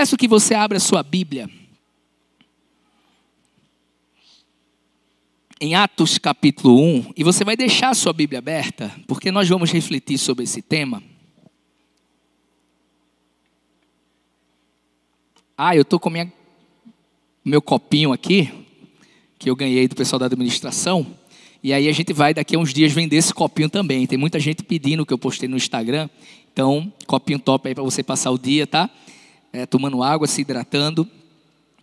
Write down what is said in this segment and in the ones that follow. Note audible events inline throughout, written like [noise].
peço que você abra a sua Bíblia. Em Atos capítulo 1, e você vai deixar a sua Bíblia aberta, porque nós vamos refletir sobre esse tema. Ah, eu estou com minha, meu copinho aqui, que eu ganhei do pessoal da administração. E aí a gente vai daqui a uns dias vender esse copinho também. Tem muita gente pedindo que eu postei no Instagram. Então, copinho top aí para você passar o dia, tá? É, tomando água, se hidratando,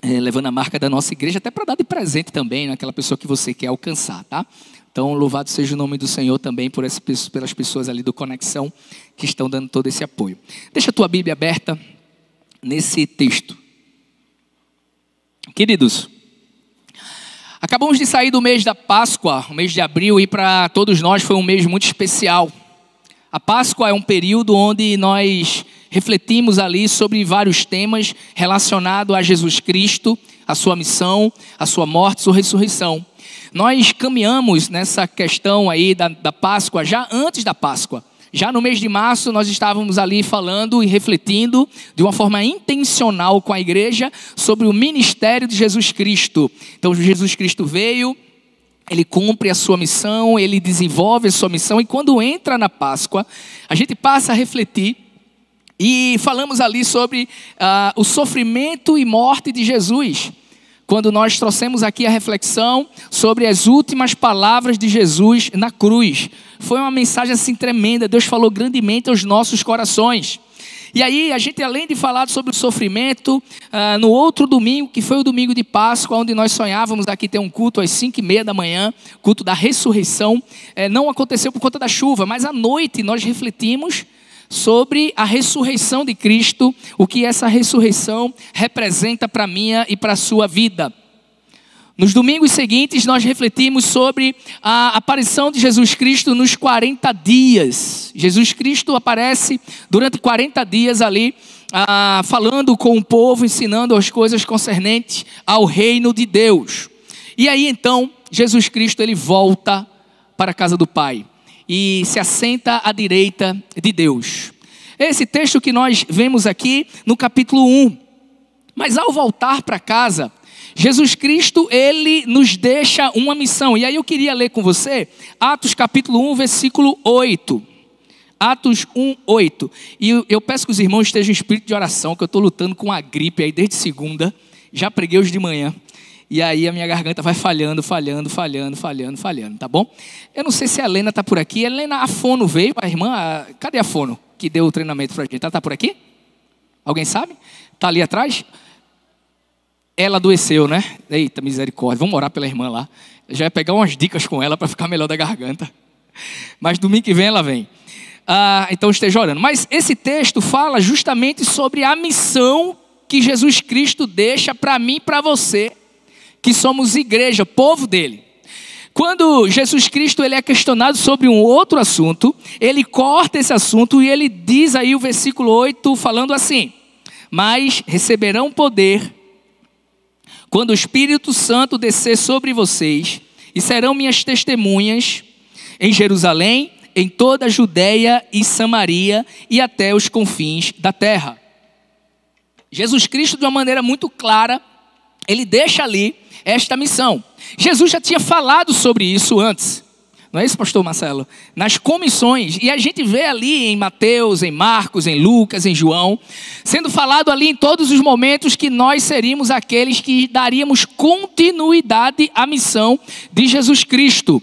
é, levando a marca da nossa igreja, até para dar de presente também, naquela né? pessoa que você quer alcançar, tá? Então, louvado seja o nome do Senhor também por esse, pelas pessoas ali do Conexão que estão dando todo esse apoio. Deixa a tua Bíblia aberta nesse texto. Queridos, acabamos de sair do mês da Páscoa, o mês de abril, e para todos nós foi um mês muito especial. A Páscoa é um período onde nós refletimos ali sobre vários temas relacionados a Jesus Cristo, a sua missão, a sua morte, sua ressurreição. Nós caminhamos nessa questão aí da, da Páscoa já antes da Páscoa. Já no mês de março, nós estávamos ali falando e refletindo de uma forma intencional com a igreja sobre o ministério de Jesus Cristo. Então, Jesus Cristo veio, ele cumpre a sua missão, ele desenvolve a sua missão, e quando entra na Páscoa, a gente passa a refletir e falamos ali sobre uh, o sofrimento e morte de Jesus quando nós trouxemos aqui a reflexão sobre as últimas palavras de Jesus na cruz. Foi uma mensagem assim tremenda, Deus falou grandemente aos nossos corações. E aí, a gente, além de falar sobre o sofrimento, uh, no outro domingo, que foi o domingo de Páscoa, onde nós sonhávamos aqui ter um culto às 5 e meia da manhã, culto da ressurreição, eh, não aconteceu por conta da chuva, mas à noite nós refletimos sobre a ressurreição de Cristo, o que essa ressurreição representa para a minha e para a sua vida. Nos domingos seguintes, nós refletimos sobre a aparição de Jesus Cristo nos 40 dias. Jesus Cristo aparece durante 40 dias ali, ah, falando com o povo, ensinando as coisas concernentes ao reino de Deus. E aí então, Jesus Cristo ele volta para a casa do Pai e se assenta à direita de Deus. Esse texto que nós vemos aqui no capítulo 1. Mas ao voltar para casa, Jesus Cristo, ele nos deixa uma missão. E aí eu queria ler com você Atos capítulo 1, versículo 8. Atos 1, 8. E eu peço que os irmãos estejam em espírito de oração, que eu estou lutando com a gripe aí desde segunda. Já preguei hoje de manhã. E aí a minha garganta vai falhando, falhando, falhando, falhando, falhando, tá bom? Eu não sei se a Helena está por aqui. Helena, a Fono veio, a irmã, a... cadê a Fono que deu o treinamento para a gente? Ela está por aqui? Alguém sabe? Está ali atrás? Ela adoeceu, né? Eita, misericórdia. Vamos orar pela irmã lá. Já ia pegar umas dicas com ela para ficar melhor da garganta. Mas domingo que vem ela vem. Ah, então esteja orando. Mas esse texto fala justamente sobre a missão que Jesus Cristo deixa para mim e para você que somos igreja, povo dele. Quando Jesus Cristo ele é questionado sobre um outro assunto, ele corta esse assunto e ele diz aí o versículo 8 falando assim: "Mas receberão poder quando o Espírito Santo descer sobre vocês, e serão minhas testemunhas em Jerusalém, em toda a Judéia e Samaria e até os confins da terra." Jesus Cristo de uma maneira muito clara, ele deixa ali esta missão. Jesus já tinha falado sobre isso antes. Não é isso, pastor Marcelo? Nas comissões, e a gente vê ali em Mateus, em Marcos, em Lucas, em João, sendo falado ali em todos os momentos que nós seríamos aqueles que daríamos continuidade à missão de Jesus Cristo.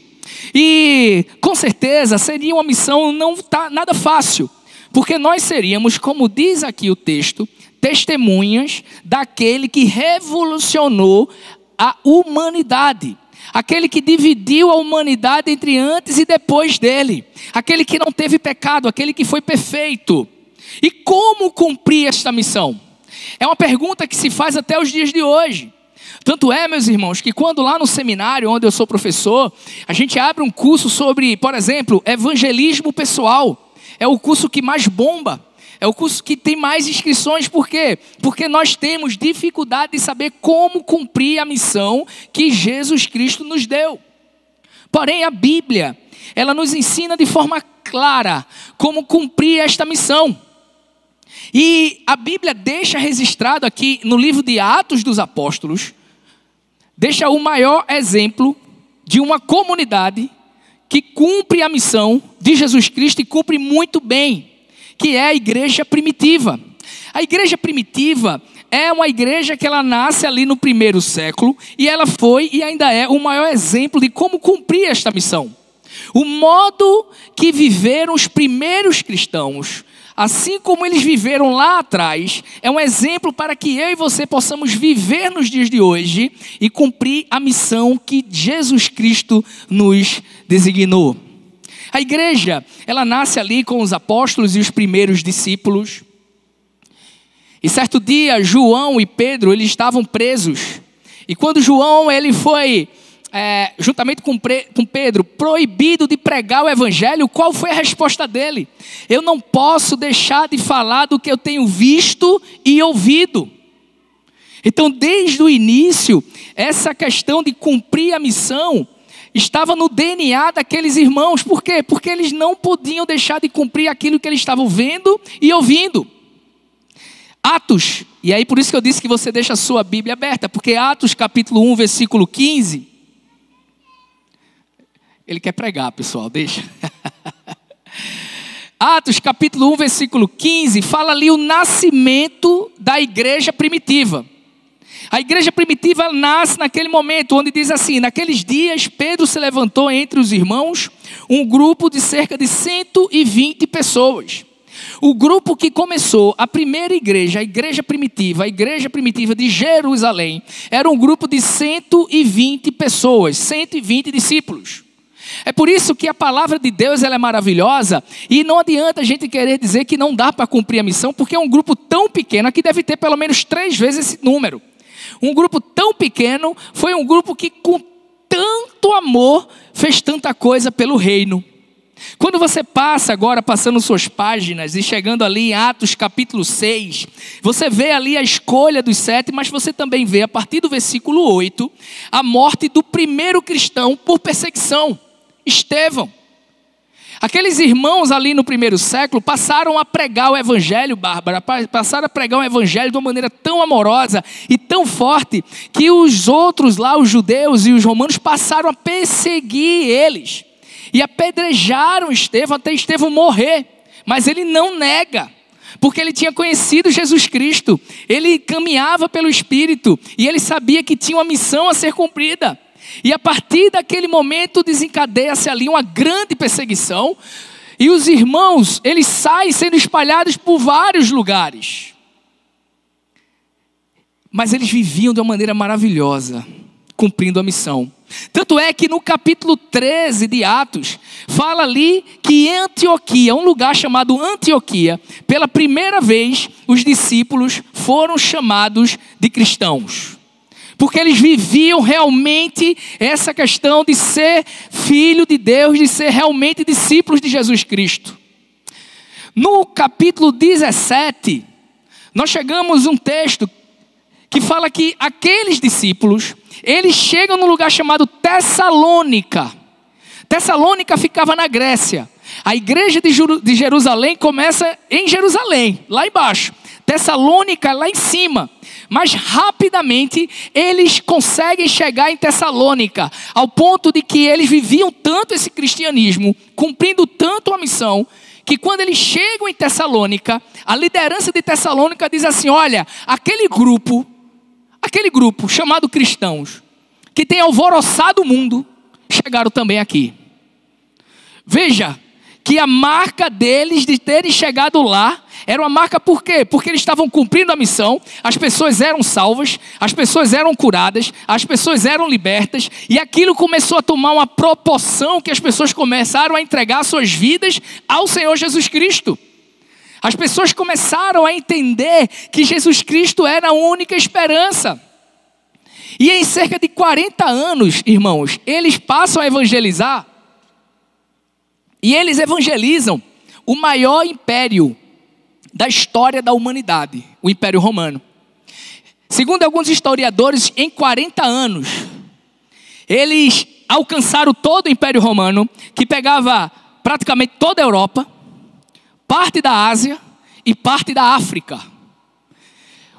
E com certeza seria uma missão não tá nada fácil, porque nós seríamos, como diz aqui o texto, testemunhas daquele que revolucionou a humanidade. Aquele que dividiu a humanidade entre antes e depois dele. Aquele que não teve pecado, aquele que foi perfeito. E como cumprir esta missão? É uma pergunta que se faz até os dias de hoje. Tanto é, meus irmãos, que quando lá no seminário onde eu sou professor, a gente abre um curso sobre, por exemplo, evangelismo pessoal. É o curso que mais bomba. É o curso que tem mais inscrições, por quê? Porque nós temos dificuldade de saber como cumprir a missão que Jesus Cristo nos deu. Porém, a Bíblia, ela nos ensina de forma clara como cumprir esta missão. E a Bíblia deixa registrado aqui no livro de Atos dos Apóstolos, deixa o maior exemplo de uma comunidade que cumpre a missão de Jesus Cristo e cumpre muito bem, que é a igreja primitiva. A igreja primitiva é uma igreja que ela nasce ali no primeiro século e ela foi e ainda é o maior exemplo de como cumprir esta missão. O modo que viveram os primeiros cristãos, assim como eles viveram lá atrás, é um exemplo para que eu e você possamos viver nos dias de hoje e cumprir a missão que Jesus Cristo nos designou. A igreja, ela nasce ali com os apóstolos e os primeiros discípulos. E certo dia, João e Pedro, eles estavam presos. E quando João, ele foi, é, juntamente com, com Pedro, proibido de pregar o evangelho, qual foi a resposta dele? Eu não posso deixar de falar do que eu tenho visto e ouvido. Então, desde o início, essa questão de cumprir a missão estava no DNA daqueles irmãos. Por quê? Porque eles não podiam deixar de cumprir aquilo que eles estavam vendo e ouvindo. Atos, e aí por isso que eu disse que você deixa a sua Bíblia aberta, porque Atos capítulo 1, versículo 15. Ele quer pregar, pessoal, deixa. [laughs] Atos capítulo 1, versículo 15, fala ali o nascimento da igreja primitiva. A igreja primitiva nasce naquele momento, onde diz assim: naqueles dias Pedro se levantou entre os irmãos, um grupo de cerca de 120 pessoas. O grupo que começou a primeira igreja, a igreja primitiva, a igreja primitiva de Jerusalém, era um grupo de 120 pessoas, 120 discípulos. É por isso que a palavra de Deus ela é maravilhosa e não adianta a gente querer dizer que não dá para cumprir a missão, porque é um grupo tão pequeno, aqui deve ter pelo menos três vezes esse número. Um grupo tão pequeno foi um grupo que, com tanto amor, fez tanta coisa pelo reino. Quando você passa agora, passando suas páginas e chegando ali em Atos capítulo 6, você vê ali a escolha dos sete, mas você também vê, a partir do versículo 8, a morte do primeiro cristão por perseguição, Estevão. Aqueles irmãos ali no primeiro século passaram a pregar o evangelho, Bárbara, passaram a pregar o evangelho de uma maneira tão amorosa e tão forte que os outros lá, os judeus e os romanos, passaram a perseguir eles e apedrejaram Estevão até Estevão morrer. Mas ele não nega, porque ele tinha conhecido Jesus Cristo, ele caminhava pelo Espírito e ele sabia que tinha uma missão a ser cumprida. E a partir daquele momento desencadeia-se ali uma grande perseguição, e os irmãos, eles saem sendo espalhados por vários lugares. Mas eles viviam de uma maneira maravilhosa, cumprindo a missão. Tanto é que no capítulo 13 de Atos, fala ali que em Antioquia, um lugar chamado Antioquia, pela primeira vez os discípulos foram chamados de cristãos. Porque eles viviam realmente essa questão de ser filho de Deus, de ser realmente discípulos de Jesus Cristo. No capítulo 17, nós chegamos a um texto que fala que aqueles discípulos eles chegam num lugar chamado Tessalônica. Tessalônica ficava na Grécia. A igreja de Jerusalém começa em Jerusalém, lá embaixo. Tessalônica lá em cima. Mas rapidamente eles conseguem chegar em Tessalônica, ao ponto de que eles viviam tanto esse cristianismo, cumprindo tanto a missão, que quando eles chegam em Tessalônica, a liderança de Tessalônica diz assim: olha, aquele grupo aquele grupo chamado cristãos, que tem alvoroçado o mundo, chegaram também aqui. Veja que a marca deles de terem chegado lá era uma marca por quê? Porque eles estavam cumprindo a missão, as pessoas eram salvas, as pessoas eram curadas, as pessoas eram libertas, e aquilo começou a tomar uma proporção que as pessoas começaram a entregar suas vidas ao Senhor Jesus Cristo. As pessoas começaram a entender que Jesus Cristo era a única esperança. E em cerca de 40 anos, irmãos, eles passam a evangelizar. E eles evangelizam o maior império da história da humanidade, o Império Romano. Segundo alguns historiadores, em 40 anos, eles alcançaram todo o Império Romano, que pegava praticamente toda a Europa, parte da Ásia e parte da África.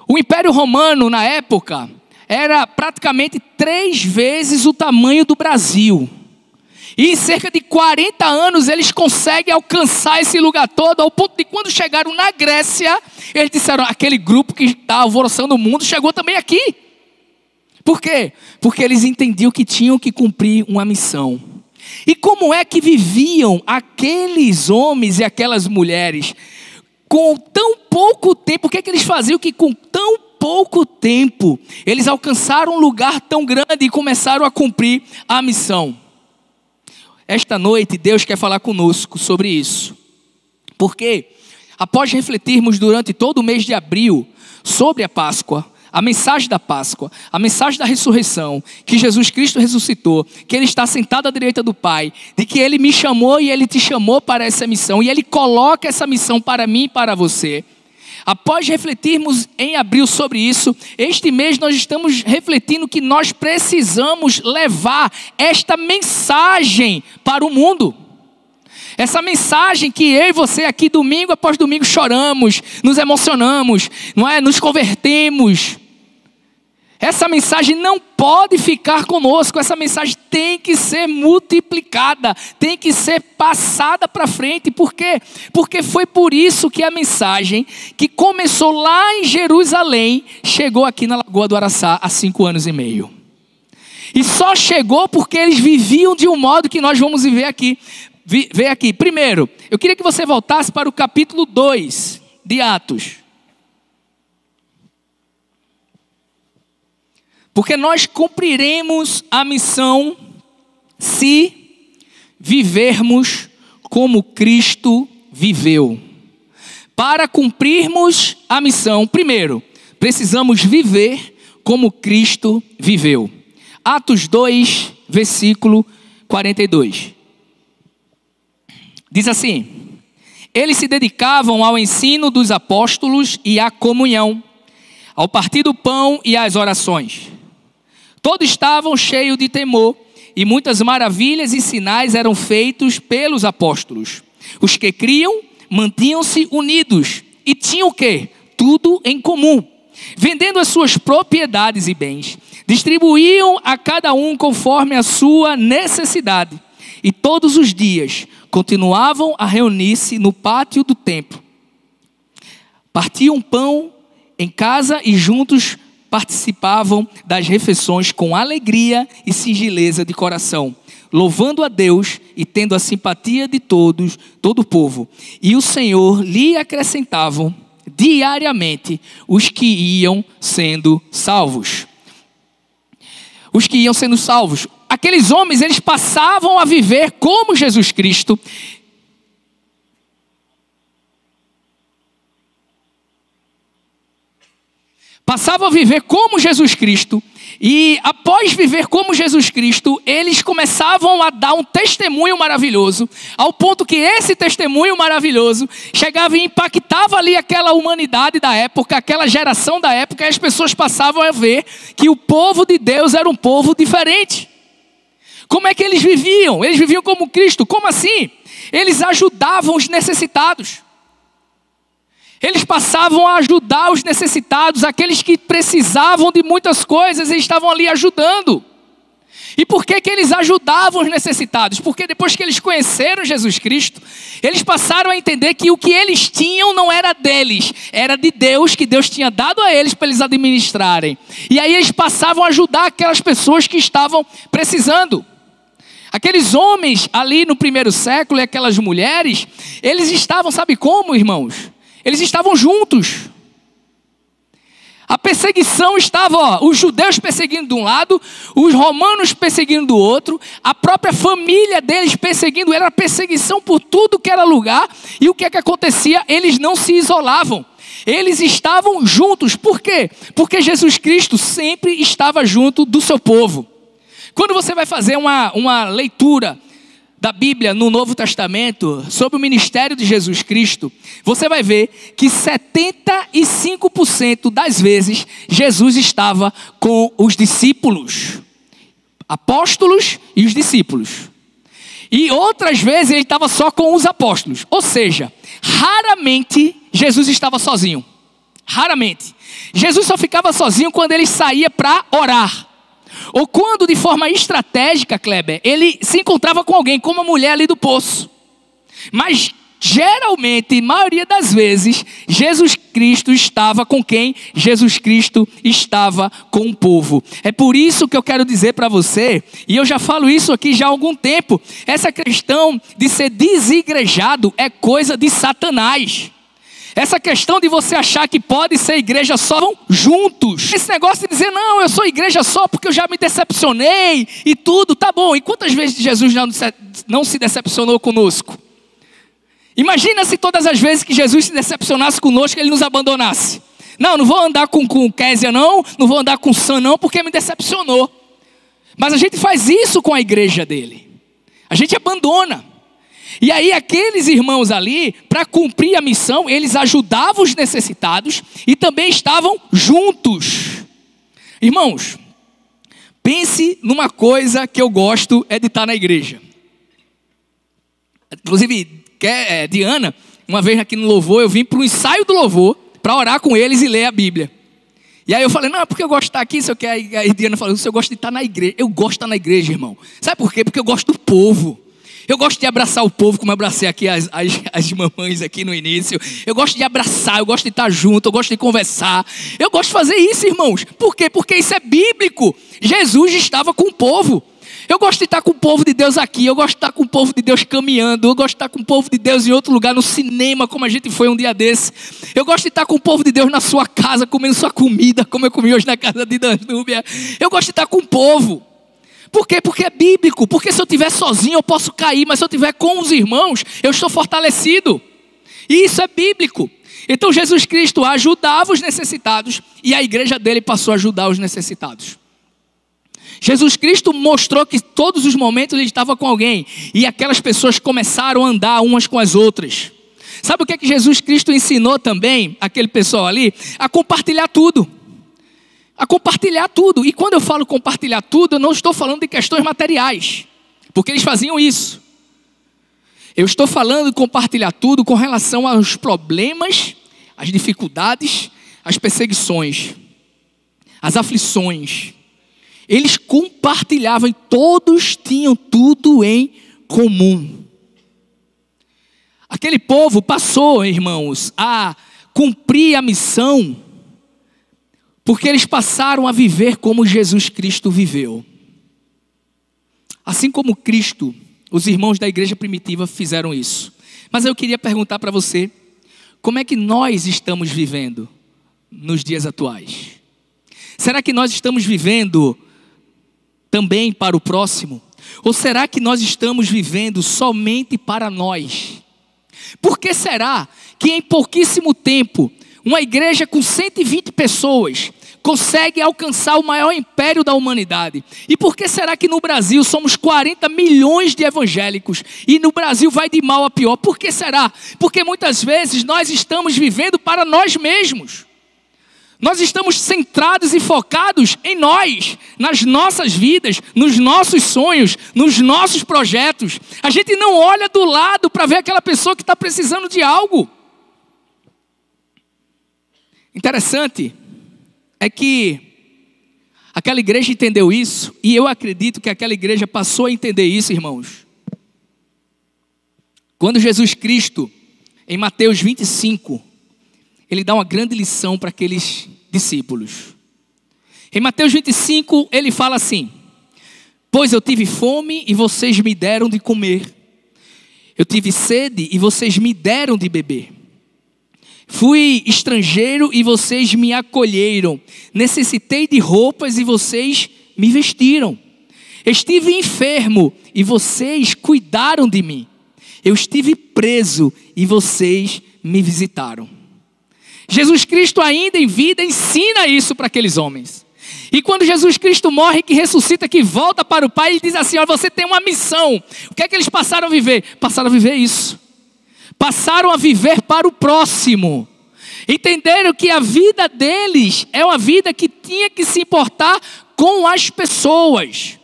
O Império Romano, na época, era praticamente três vezes o tamanho do Brasil. E em cerca de 40 anos eles conseguem alcançar esse lugar todo, ao ponto de quando chegaram na Grécia, eles disseram: aquele grupo que está alvoroçando o mundo chegou também aqui. Por quê? Porque eles entendiam que tinham que cumprir uma missão. E como é que viviam aqueles homens e aquelas mulheres com tão pouco tempo? O que, é que eles faziam que com tão pouco tempo eles alcançaram um lugar tão grande e começaram a cumprir a missão? Esta noite, Deus quer falar conosco sobre isso. Porque, após refletirmos durante todo o mês de abril sobre a Páscoa, a mensagem da Páscoa, a mensagem da ressurreição, que Jesus Cristo ressuscitou, que Ele está sentado à direita do Pai, de que Ele me chamou e Ele te chamou para essa missão, e Ele coloca essa missão para mim e para você. Após refletirmos em abril sobre isso, este mês nós estamos refletindo que nós precisamos levar esta mensagem para o mundo. Essa mensagem que eu e você aqui domingo após domingo choramos, nos emocionamos, não é? Nos convertemos. Essa mensagem não pode ficar conosco, essa mensagem tem que ser multiplicada, tem que ser passada para frente. Por quê? Porque foi por isso que a mensagem que começou lá em Jerusalém chegou aqui na Lagoa do Araçá há cinco anos e meio. E só chegou porque eles viviam de um modo que nós vamos viver aqui. Ver aqui. Primeiro, eu queria que você voltasse para o capítulo 2 de Atos. Porque nós cumpriremos a missão se vivermos como Cristo viveu. Para cumprirmos a missão, primeiro, precisamos viver como Cristo viveu. Atos 2, versículo 42. Diz assim: Eles se dedicavam ao ensino dos apóstolos e à comunhão, ao partir do pão e às orações. Todos estavam cheios de temor, e muitas maravilhas e sinais eram feitos pelos apóstolos. Os que criam mantinham-se unidos e tinham o quê? Tudo em comum. Vendendo as suas propriedades e bens, distribuíam a cada um conforme a sua necessidade. E todos os dias continuavam a reunir-se no pátio do templo. Partiam pão em casa e juntos participavam das refeições com alegria e singeleza de coração, louvando a Deus e tendo a simpatia de todos, todo o povo. E o Senhor lhe acrescentavam diariamente os que iam sendo salvos. Os que iam sendo salvos. Aqueles homens, eles passavam a viver como Jesus Cristo, passavam a viver como Jesus Cristo, e após viver como Jesus Cristo, eles começavam a dar um testemunho maravilhoso, ao ponto que esse testemunho maravilhoso chegava e impactava ali aquela humanidade da época, aquela geração da época, e as pessoas passavam a ver que o povo de Deus era um povo diferente. Como é que eles viviam? Eles viviam como Cristo. Como assim? Eles ajudavam os necessitados. Eles passavam a ajudar os necessitados, aqueles que precisavam de muitas coisas, e estavam ali ajudando. E por que, que eles ajudavam os necessitados? Porque depois que eles conheceram Jesus Cristo, eles passaram a entender que o que eles tinham não era deles, era de Deus, que Deus tinha dado a eles para eles administrarem. E aí eles passavam a ajudar aquelas pessoas que estavam precisando. Aqueles homens ali no primeiro século e aquelas mulheres, eles estavam, sabe como, irmãos? Eles estavam juntos. A perseguição estava, ó, os judeus perseguindo de um lado, os romanos perseguindo do outro, a própria família deles perseguindo, era perseguição por tudo que era lugar, e o que é que acontecia? Eles não se isolavam, eles estavam juntos, por quê? Porque Jesus Cristo sempre estava junto do seu povo. Quando você vai fazer uma, uma leitura da Bíblia no Novo Testamento sobre o ministério de Jesus Cristo, você vai ver que 75% das vezes Jesus estava com os discípulos, apóstolos e os discípulos. E outras vezes ele estava só com os apóstolos. Ou seja, raramente Jesus estava sozinho. Raramente. Jesus só ficava sozinho quando ele saía para orar. Ou quando, de forma estratégica, Kleber, ele se encontrava com alguém, como a mulher ali do poço. Mas geralmente, maioria das vezes, Jesus Cristo estava com quem? Jesus Cristo estava com o povo. É por isso que eu quero dizer para você, e eu já falo isso aqui já há algum tempo, essa questão de ser desigrejado é coisa de Satanás. Essa questão de você achar que pode ser igreja só juntos. Esse negócio de dizer, não, eu sou igreja só porque eu já me decepcionei e tudo, tá bom. E quantas vezes Jesus não se decepcionou conosco? Imagina se todas as vezes que Jesus se decepcionasse conosco, ele nos abandonasse. Não, não vou andar com, com Késia não, não vou andar com Sam não, porque me decepcionou. Mas a gente faz isso com a igreja dele. A gente abandona. E aí aqueles irmãos ali, para cumprir a missão, eles ajudavam os necessitados e também estavam juntos. Irmãos, pense numa coisa que eu gosto é de estar na igreja. Inclusive, é, Diana, uma vez aqui no louvor, eu vim para o ensaio do louvor para orar com eles e ler a Bíblia. E aí eu falei, não, é porque eu gosto de estar aqui, se eu quero. Aí Diana falou, você gosta de estar na igreja. Eu gosto de estar na igreja, irmão. Sabe por quê? Porque eu gosto do povo. Eu gosto de abraçar o povo, como abracei aqui as, as, as, mamães aqui no início. Eu gosto de abraçar, eu gosto de estar junto, eu gosto de conversar. Eu gosto de fazer isso, irmãos. Por quê? Porque isso é bíblico. Jesus estava com o povo. Eu gosto de estar com o povo de Deus aqui, eu gosto de estar com o povo de Deus caminhando, eu gosto de estar com o povo de Deus em outro lugar, no cinema, como a gente foi um dia desse. Eu gosto de estar com o povo de Deus na sua casa, comendo sua comida, como eu comi hoje na casa de Danúbia. Eu gosto de estar com o povo. Por quê? Porque é bíblico. Porque se eu estiver sozinho eu posso cair, mas se eu estiver com os irmãos, eu estou fortalecido. E isso é bíblico. Então Jesus Cristo ajudava os necessitados e a igreja dele passou a ajudar os necessitados. Jesus Cristo mostrou que todos os momentos ele estava com alguém e aquelas pessoas começaram a andar umas com as outras. Sabe o que é que Jesus Cristo ensinou também aquele pessoal ali? A compartilhar tudo a compartilhar tudo. E quando eu falo compartilhar tudo, eu não estou falando de questões materiais, porque eles faziam isso. Eu estou falando de compartilhar tudo com relação aos problemas, às dificuldades, às perseguições, às aflições. Eles compartilhavam e todos tinham tudo em comum. Aquele povo passou, irmãos, a cumprir a missão porque eles passaram a viver como Jesus Cristo viveu. Assim como Cristo, os irmãos da igreja primitiva fizeram isso. Mas eu queria perguntar para você: como é que nós estamos vivendo nos dias atuais? Será que nós estamos vivendo também para o próximo? Ou será que nós estamos vivendo somente para nós? Por que será que em pouquíssimo tempo uma igreja com 120 pessoas consegue alcançar o maior império da humanidade. E por que será que no Brasil somos 40 milhões de evangélicos e no Brasil vai de mal a pior? Por que será? Porque muitas vezes nós estamos vivendo para nós mesmos. Nós estamos centrados e focados em nós, nas nossas vidas, nos nossos sonhos, nos nossos projetos. A gente não olha do lado para ver aquela pessoa que está precisando de algo. Interessante é que aquela igreja entendeu isso, e eu acredito que aquela igreja passou a entender isso, irmãos. Quando Jesus Cristo, em Mateus 25, ele dá uma grande lição para aqueles discípulos. Em Mateus 25, ele fala assim: Pois eu tive fome e vocês me deram de comer, eu tive sede e vocês me deram de beber. Fui estrangeiro e vocês me acolheram. Necessitei de roupas e vocês me vestiram. Estive enfermo e vocês cuidaram de mim. Eu estive preso e vocês me visitaram. Jesus Cristo, ainda em vida, ensina isso para aqueles homens. E quando Jesus Cristo morre, que ressuscita, que volta para o Pai, ele diz assim: Olha, você tem uma missão. O que é que eles passaram a viver? Passaram a viver isso passaram a viver para o próximo. Entenderam que a vida deles é uma vida que tinha que se importar com as pessoas.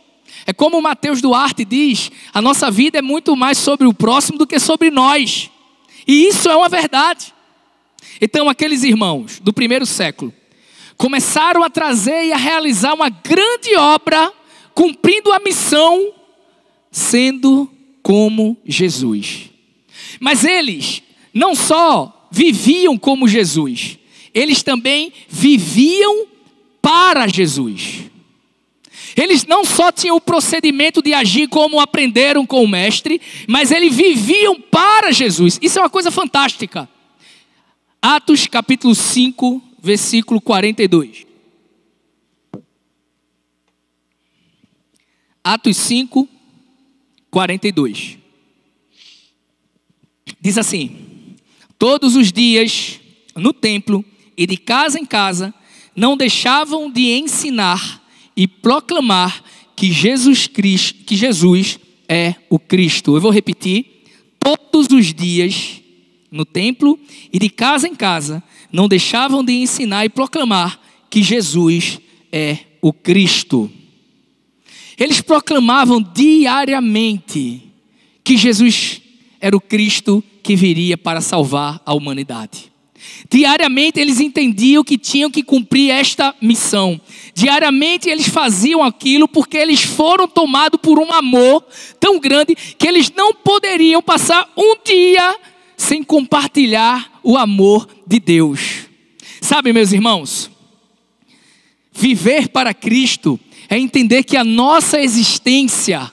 É como o Mateus Duarte diz: a nossa vida é muito mais sobre o próximo do que sobre nós. E isso é uma verdade. Então, aqueles irmãos do primeiro século começaram a trazer e a realizar uma grande obra, cumprindo a missão, sendo como Jesus. Mas eles não só viviam como Jesus, eles também viviam para Jesus. Eles não só tinham o procedimento de agir como aprenderam com o Mestre, mas eles viviam para Jesus. Isso é uma coisa fantástica. Atos capítulo 5, versículo 42. Atos 5, 42. Diz assim: Todos os dias no templo e de casa em casa não deixavam de ensinar e proclamar que Jesus Cristo, que Jesus é o Cristo. Eu vou repetir: todos os dias no templo e de casa em casa não deixavam de ensinar e proclamar que Jesus é o Cristo. Eles proclamavam diariamente que Jesus era o Cristo que viria para salvar a humanidade. Diariamente eles entendiam que tinham que cumprir esta missão. Diariamente eles faziam aquilo porque eles foram tomados por um amor tão grande que eles não poderiam passar um dia sem compartilhar o amor de Deus. Sabe, meus irmãos, viver para Cristo é entender que a nossa existência,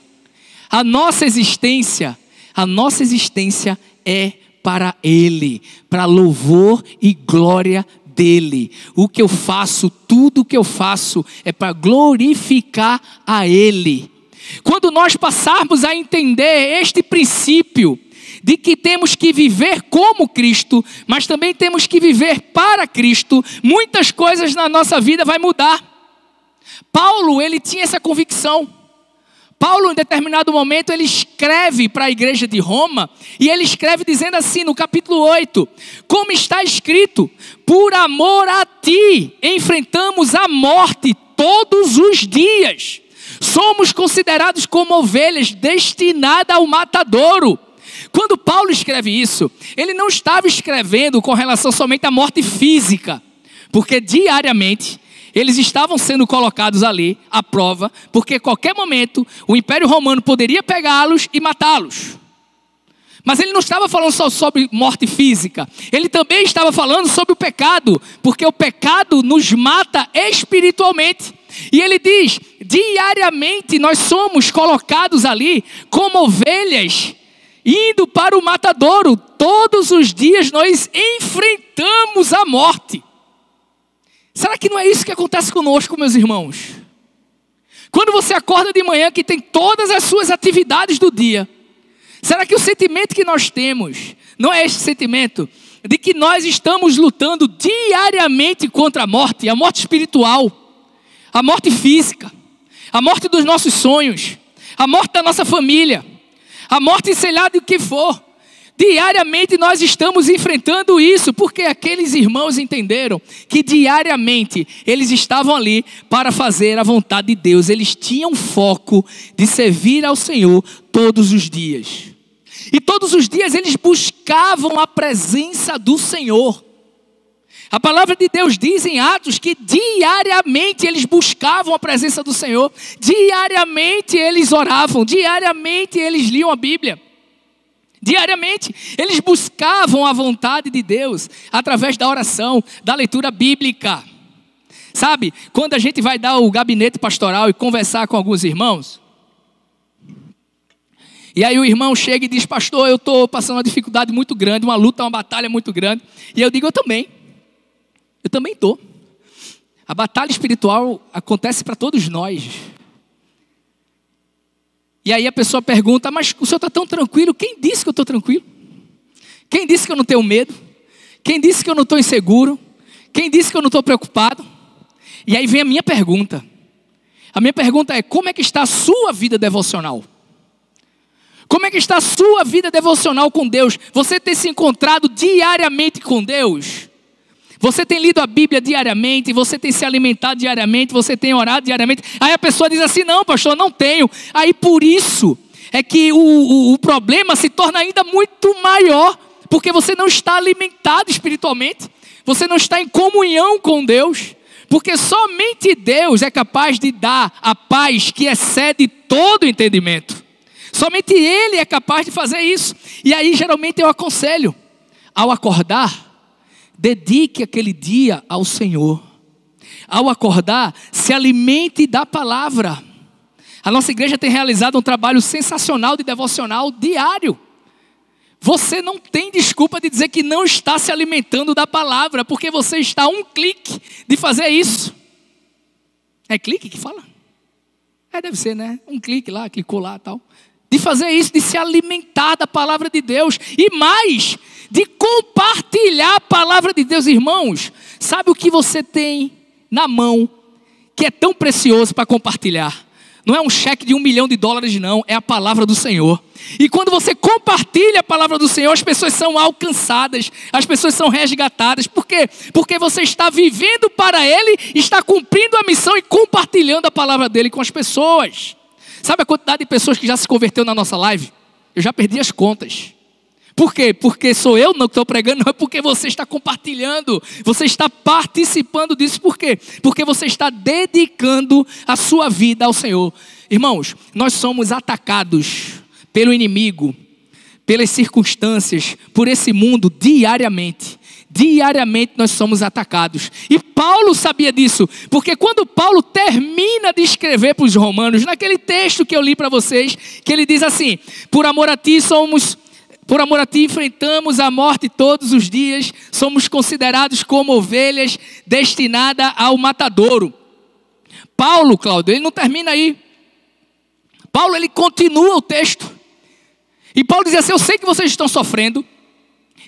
a nossa existência, a nossa existência é para Ele, para louvor e glória dele. O que eu faço, tudo o que eu faço é para glorificar a Ele. Quando nós passarmos a entender este princípio, de que temos que viver como Cristo, mas também temos que viver para Cristo, muitas coisas na nossa vida vai mudar. Paulo, ele tinha essa convicção. Paulo, em determinado momento, ele escreve para a igreja de Roma, e ele escreve dizendo assim no capítulo 8: Como está escrito, por amor a ti enfrentamos a morte todos os dias. Somos considerados como ovelhas destinadas ao matadouro. Quando Paulo escreve isso, ele não estava escrevendo com relação somente à morte física, porque diariamente eles estavam sendo colocados ali à prova, porque a qualquer momento o Império Romano poderia pegá-los e matá-los. Mas ele não estava falando só sobre morte física, ele também estava falando sobre o pecado, porque o pecado nos mata espiritualmente. E ele diz: diariamente nós somos colocados ali como ovelhas, indo para o matadouro. Todos os dias nós enfrentamos a morte. Será que não é isso que acontece conosco, meus irmãos? Quando você acorda de manhã, que tem todas as suas atividades do dia, será que o sentimento que nós temos não é este sentimento de que nós estamos lutando diariamente contra a morte, a morte espiritual, a morte física, a morte dos nossos sonhos, a morte da nossa família, a morte sei lá do que for? Diariamente nós estamos enfrentando isso, porque aqueles irmãos entenderam que diariamente eles estavam ali para fazer a vontade de Deus, eles tinham foco de servir ao Senhor todos os dias. E todos os dias eles buscavam a presença do Senhor. A palavra de Deus diz em Atos que diariamente eles buscavam a presença do Senhor, diariamente eles oravam, diariamente eles liam a Bíblia. Diariamente, eles buscavam a vontade de Deus através da oração, da leitura bíblica. Sabe, quando a gente vai dar o gabinete pastoral e conversar com alguns irmãos, e aí o irmão chega e diz: Pastor, eu estou passando uma dificuldade muito grande, uma luta, uma batalha muito grande. E eu digo: Eu também. Eu também estou. A batalha espiritual acontece para todos nós. E aí a pessoa pergunta: Mas o senhor está tão tranquilo? Quem disse que eu estou tranquilo? Quem disse que eu não tenho medo? Quem disse que eu não estou inseguro? Quem disse que eu não estou preocupado? E aí vem a minha pergunta. A minha pergunta é: como é que está a sua vida devocional? Como é que está a sua vida devocional com Deus? Você tem se encontrado diariamente com Deus? Você tem lido a Bíblia diariamente, você tem se alimentado diariamente, você tem orado diariamente. Aí a pessoa diz assim: não, pastor, não tenho. Aí por isso é que o, o, o problema se torna ainda muito maior, porque você não está alimentado espiritualmente, você não está em comunhão com Deus, porque somente Deus é capaz de dar a paz que excede todo entendimento. Somente Ele é capaz de fazer isso. E aí, geralmente, eu aconselho, ao acordar, dedique aquele dia ao Senhor. Ao acordar, se alimente da palavra. A nossa igreja tem realizado um trabalho sensacional de devocional diário. Você não tem desculpa de dizer que não está se alimentando da palavra, porque você está a um clique de fazer isso. É clique que fala? É, deve ser, né? Um clique lá, clicou lá tal. De fazer isso, de se alimentar da palavra de Deus. E mais, de compartilhar a palavra de Deus, irmãos. Sabe o que você tem na mão que é tão precioso para compartilhar? Não é um cheque de um milhão de dólares, não, é a palavra do Senhor. E quando você compartilha a palavra do Senhor, as pessoas são alcançadas, as pessoas são resgatadas. Por quê? Porque você está vivendo para Ele, está cumprindo a missão e compartilhando a palavra dele com as pessoas. Sabe a quantidade de pessoas que já se converteu na nossa live? Eu já perdi as contas. Por quê? Porque sou eu não que estou pregando, não [laughs] é porque você está compartilhando, você está participando disso. Por quê? Porque você está dedicando a sua vida ao Senhor. Irmãos, nós somos atacados pelo inimigo, pelas circunstâncias, por esse mundo diariamente. Diariamente nós somos atacados. E Paulo sabia disso, porque quando Paulo termina de escrever para os romanos, naquele texto que eu li para vocês, que ele diz assim: Por amor a ti somos por amor a ti enfrentamos a morte todos os dias, somos considerados como ovelhas destinadas ao matadouro. Paulo, Cláudio, ele não termina aí. Paulo, ele continua o texto. E Paulo diz assim: Eu sei que vocês estão sofrendo,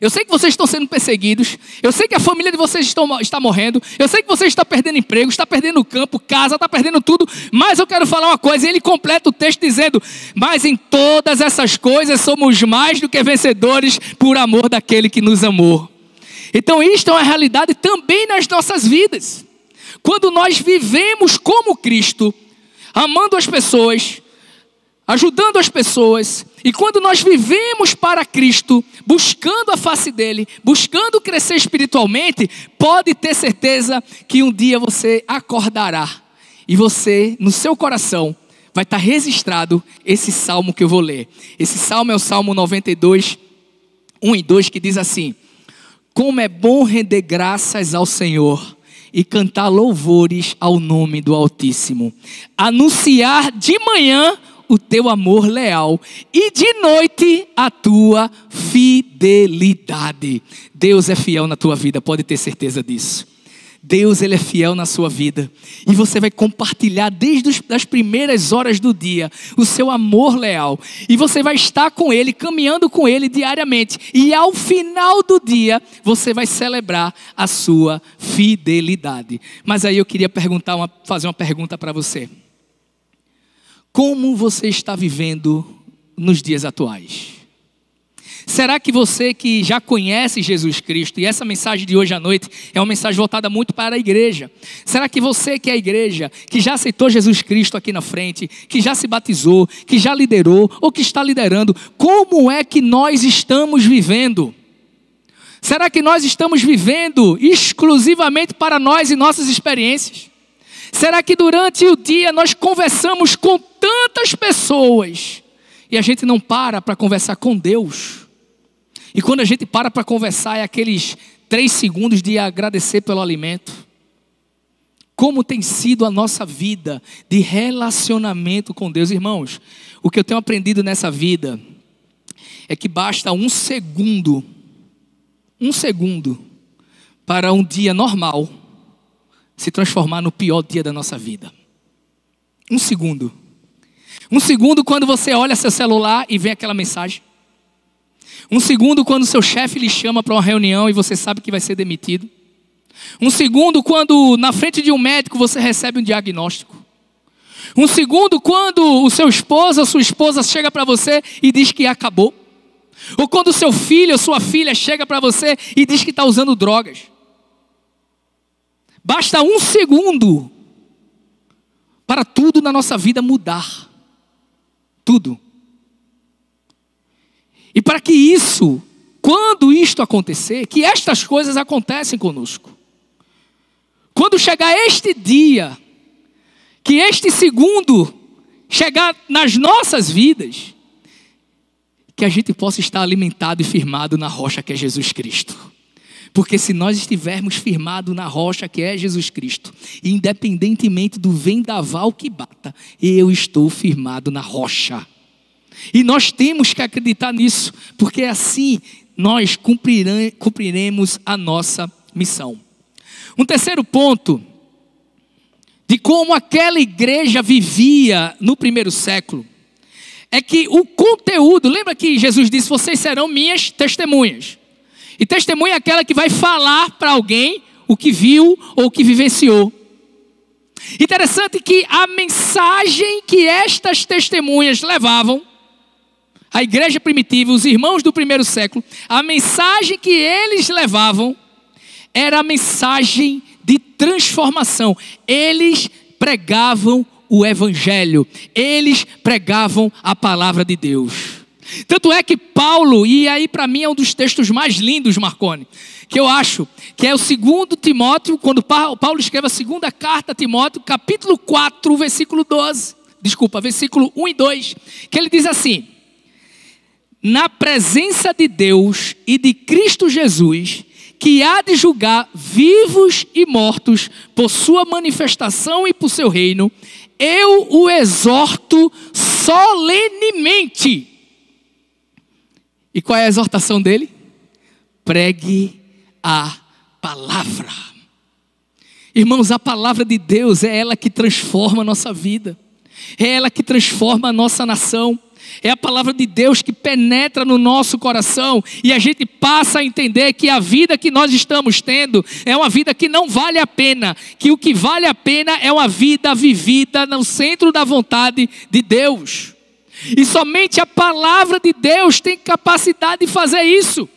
eu sei que vocês estão sendo perseguidos. Eu sei que a família de vocês estão, está morrendo. Eu sei que vocês estão perdendo emprego, está perdendo campo, casa, está perdendo tudo. Mas eu quero falar uma coisa. Ele completa o texto dizendo: Mas em todas essas coisas somos mais do que vencedores por amor daquele que nos amou. Então, isto é uma realidade também nas nossas vidas. Quando nós vivemos como Cristo, amando as pessoas, ajudando as pessoas. E quando nós vivemos para Cristo, buscando a face dele, buscando crescer espiritualmente, pode ter certeza que um dia você acordará e você, no seu coração, vai estar registrado esse salmo que eu vou ler. Esse salmo é o Salmo 92, 1 e 2, que diz assim: Como é bom render graças ao Senhor e cantar louvores ao nome do Altíssimo, anunciar de manhã o teu amor leal e de noite a tua fidelidade. Deus é fiel na tua vida, pode ter certeza disso. Deus ele é fiel na sua vida e você vai compartilhar desde as primeiras horas do dia o seu amor leal e você vai estar com ele, caminhando com ele diariamente e ao final do dia você vai celebrar a sua fidelidade. Mas aí eu queria perguntar uma, fazer uma pergunta para você. Como você está vivendo nos dias atuais? Será que você que já conhece Jesus Cristo, e essa mensagem de hoje à noite é uma mensagem voltada muito para a igreja, será que você que é a igreja, que já aceitou Jesus Cristo aqui na frente, que já se batizou, que já liderou ou que está liderando, como é que nós estamos vivendo? Será que nós estamos vivendo exclusivamente para nós e nossas experiências? Será que durante o dia nós conversamos com tantas pessoas e a gente não para para conversar com Deus? E quando a gente para para conversar, é aqueles três segundos de agradecer pelo alimento. Como tem sido a nossa vida de relacionamento com Deus, irmãos? O que eu tenho aprendido nessa vida é que basta um segundo, um segundo, para um dia normal se transformar no pior dia da nossa vida. Um segundo. Um segundo quando você olha seu celular e vê aquela mensagem. Um segundo quando seu chefe lhe chama para uma reunião e você sabe que vai ser demitido. Um segundo quando na frente de um médico você recebe um diagnóstico. Um segundo quando o seu esposo ou sua esposa chega para você e diz que acabou. Ou quando o seu filho ou sua filha chega para você e diz que está usando drogas. Basta um segundo para tudo na nossa vida mudar. Tudo. E para que isso quando isto acontecer, que estas coisas acontecem conosco. Quando chegar este dia, que este segundo chegar nas nossas vidas, que a gente possa estar alimentado e firmado na rocha que é Jesus Cristo. Porque se nós estivermos firmados na rocha que é Jesus Cristo, independentemente do vendaval que bata, eu estou firmado na rocha. E nós temos que acreditar nisso, porque assim nós cumpriremos a nossa missão. Um terceiro ponto de como aquela igreja vivia no primeiro século é que o conteúdo, lembra que Jesus disse: Vocês serão minhas testemunhas. E testemunha é aquela que vai falar para alguém o que viu ou o que vivenciou. Interessante que a mensagem que estas testemunhas levavam, a igreja primitiva, os irmãos do primeiro século, a mensagem que eles levavam era a mensagem de transformação. Eles pregavam o evangelho, eles pregavam a palavra de Deus. Tanto é que Paulo, e aí para mim é um dos textos mais lindos, Marcone, que eu acho, que é o segundo Timóteo, quando Paulo escreve a segunda carta a Timóteo, capítulo 4, versículo 12, desculpa, versículo 1 e 2, que ele diz assim: Na presença de Deus e de Cristo Jesus, que há de julgar vivos e mortos por sua manifestação e por seu reino, eu o exorto solenemente e qual é a exortação dele? Pregue a palavra. Irmãos, a palavra de Deus é ela que transforma a nossa vida, é ela que transforma a nossa nação. É a palavra de Deus que penetra no nosso coração e a gente passa a entender que a vida que nós estamos tendo é uma vida que não vale a pena, que o que vale a pena é uma vida vivida no centro da vontade de Deus. E somente a palavra de Deus tem capacidade de fazer isso.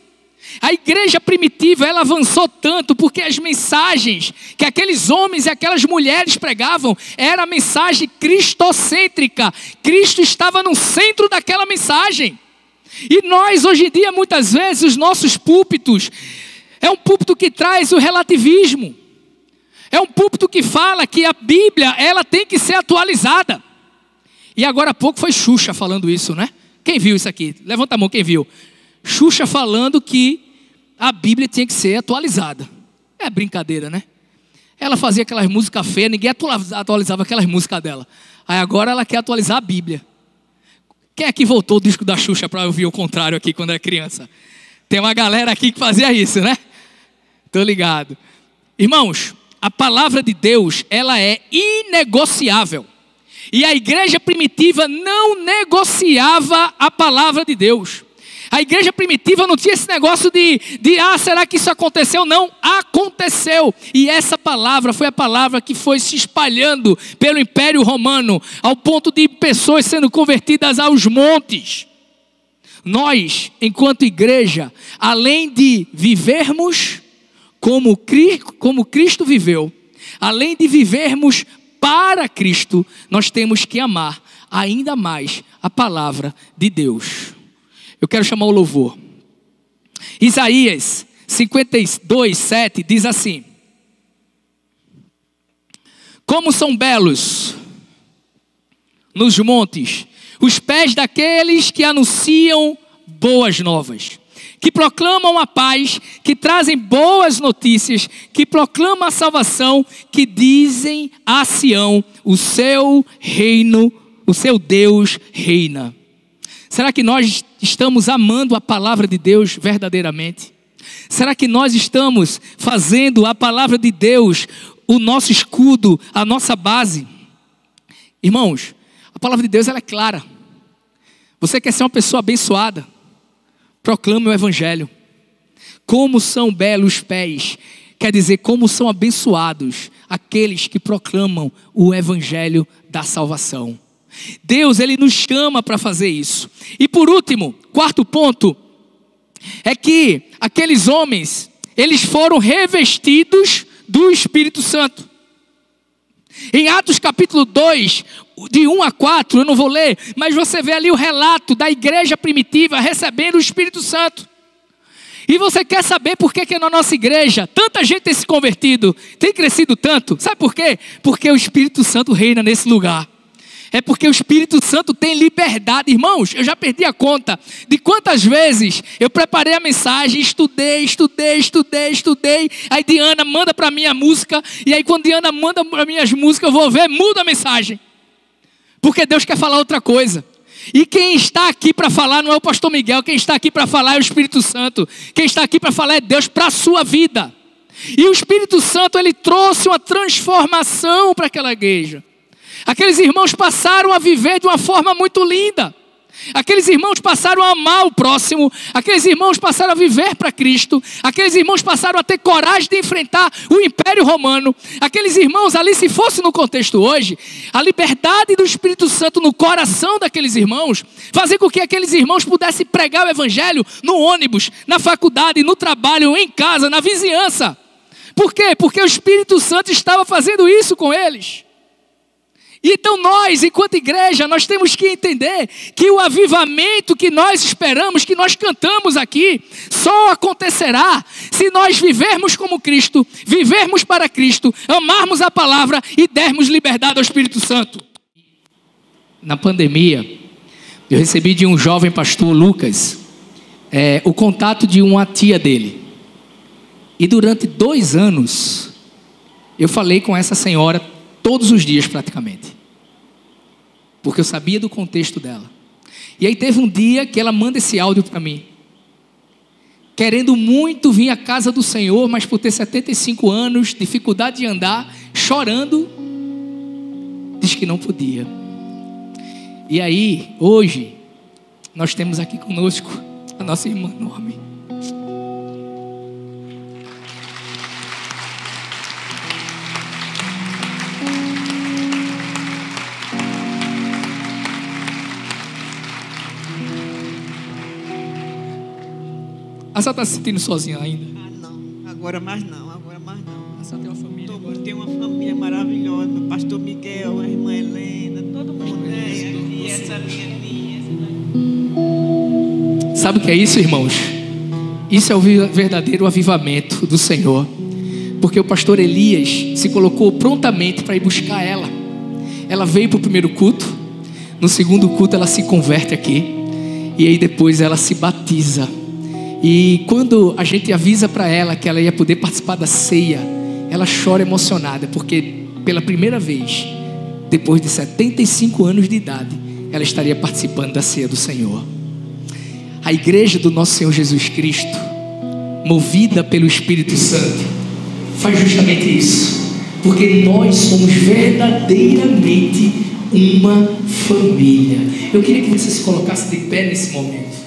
A igreja primitiva, ela avançou tanto porque as mensagens que aqueles homens e aquelas mulheres pregavam era a mensagem cristocêntrica. Cristo estava no centro daquela mensagem. E nós hoje em dia muitas vezes os nossos púlpitos é um púlpito que traz o relativismo. É um púlpito que fala que a Bíblia, ela tem que ser atualizada. E agora há pouco foi Xuxa falando isso, né? Quem viu isso aqui? Levanta a mão, quem viu? Xuxa falando que a Bíblia tinha que ser atualizada. É brincadeira, né? Ela fazia aquelas músicas feias, ninguém atualizava aquelas músicas dela. Aí agora ela quer atualizar a Bíblia. Quem é que voltou o disco da Xuxa para ouvir o contrário aqui quando era criança? Tem uma galera aqui que fazia isso, né? Tô ligado. Irmãos, a palavra de Deus, ela é inegociável. E a igreja primitiva não negociava a palavra de Deus. A igreja primitiva não tinha esse negócio de, de, ah, será que isso aconteceu? Não, aconteceu. E essa palavra foi a palavra que foi se espalhando pelo Império Romano, ao ponto de pessoas sendo convertidas aos montes. Nós, enquanto igreja, além de vivermos como, como Cristo viveu, além de vivermos para Cristo, nós temos que amar ainda mais a palavra de Deus. Eu quero chamar o louvor. Isaías 52, 7 diz assim: Como são belos nos montes os pés daqueles que anunciam boas novas que proclamam a paz, que trazem boas notícias, que proclamam a salvação, que dizem a Sião: o seu reino, o seu Deus reina. Será que nós estamos amando a palavra de Deus verdadeiramente? Será que nós estamos fazendo a palavra de Deus o nosso escudo, a nossa base? Irmãos, a palavra de Deus ela é clara. Você quer ser uma pessoa abençoada? Proclame o Evangelho. Como são belos pés, quer dizer, como são abençoados aqueles que proclamam o Evangelho da salvação. Deus, Ele nos chama para fazer isso. E por último, quarto ponto, é que aqueles homens, eles foram revestidos do Espírito Santo. Em Atos capítulo 2, de 1 a 4, eu não vou ler, mas você vê ali o relato da igreja primitiva recebendo o Espírito Santo. E você quer saber por que, que na nossa igreja tanta gente tem se convertido, tem crescido tanto? Sabe por quê? Porque o Espírito Santo reina nesse lugar. É porque o Espírito Santo tem liberdade. Irmãos, eu já perdi a conta de quantas vezes eu preparei a mensagem, estudei, estudei, estudei, estudei. Aí Diana manda para mim a música. E aí, quando Diana manda para mim as músicas, eu vou ver, muda a mensagem. Porque Deus quer falar outra coisa. E quem está aqui para falar não é o pastor Miguel, quem está aqui para falar é o Espírito Santo. Quem está aqui para falar é Deus para a sua vida. E o Espírito Santo ele trouxe uma transformação para aquela igreja. Aqueles irmãos passaram a viver de uma forma muito linda. Aqueles irmãos passaram a amar o próximo, aqueles irmãos passaram a viver para Cristo, aqueles irmãos passaram a ter coragem de enfrentar o Império Romano. Aqueles irmãos ali, se fosse no contexto hoje, a liberdade do Espírito Santo no coração daqueles irmãos, fazia com que aqueles irmãos pudessem pregar o Evangelho no ônibus, na faculdade, no trabalho, em casa, na vizinhança. Por quê? Porque o Espírito Santo estava fazendo isso com eles. Então nós, enquanto igreja, nós temos que entender que o avivamento que nós esperamos, que nós cantamos aqui, só acontecerá se nós vivermos como Cristo, vivermos para Cristo, amarmos a palavra e dermos liberdade ao Espírito Santo. Na pandemia, eu recebi de um jovem pastor, Lucas, é, o contato de uma tia dele. E durante dois anos, eu falei com essa senhora todos os dias praticamente porque eu sabia do contexto dela. E aí teve um dia que ela manda esse áudio para mim. Querendo muito vir à casa do Senhor, mas por ter 75 anos, dificuldade de andar, chorando, diz que não podia. E aí, hoje, nós temos aqui conosco a nossa irmã Norme. A senhora está se sentindo sozinha ainda? Ah, não. Agora mais não. Agora mais não. A senhora tem uma família Tô, agora? tem uma família maravilhosa. Meu pastor Miguel, a irmã Helena, todo mundo. É, e essa minha essa Sabe o que é isso, irmãos? Isso é o verdadeiro avivamento do Senhor. Porque o pastor Elias se colocou prontamente para ir buscar ela. Ela veio para o primeiro culto. No segundo culto, ela se converte aqui. E aí depois ela se batiza. E quando a gente avisa para ela que ela ia poder participar da ceia, ela chora emocionada, porque pela primeira vez, depois de 75 anos de idade, ela estaria participando da ceia do Senhor. A igreja do nosso Senhor Jesus Cristo, movida pelo Espírito Santo, faz justamente isso, porque nós somos verdadeiramente uma família. Eu queria que você se colocasse de pé nesse momento.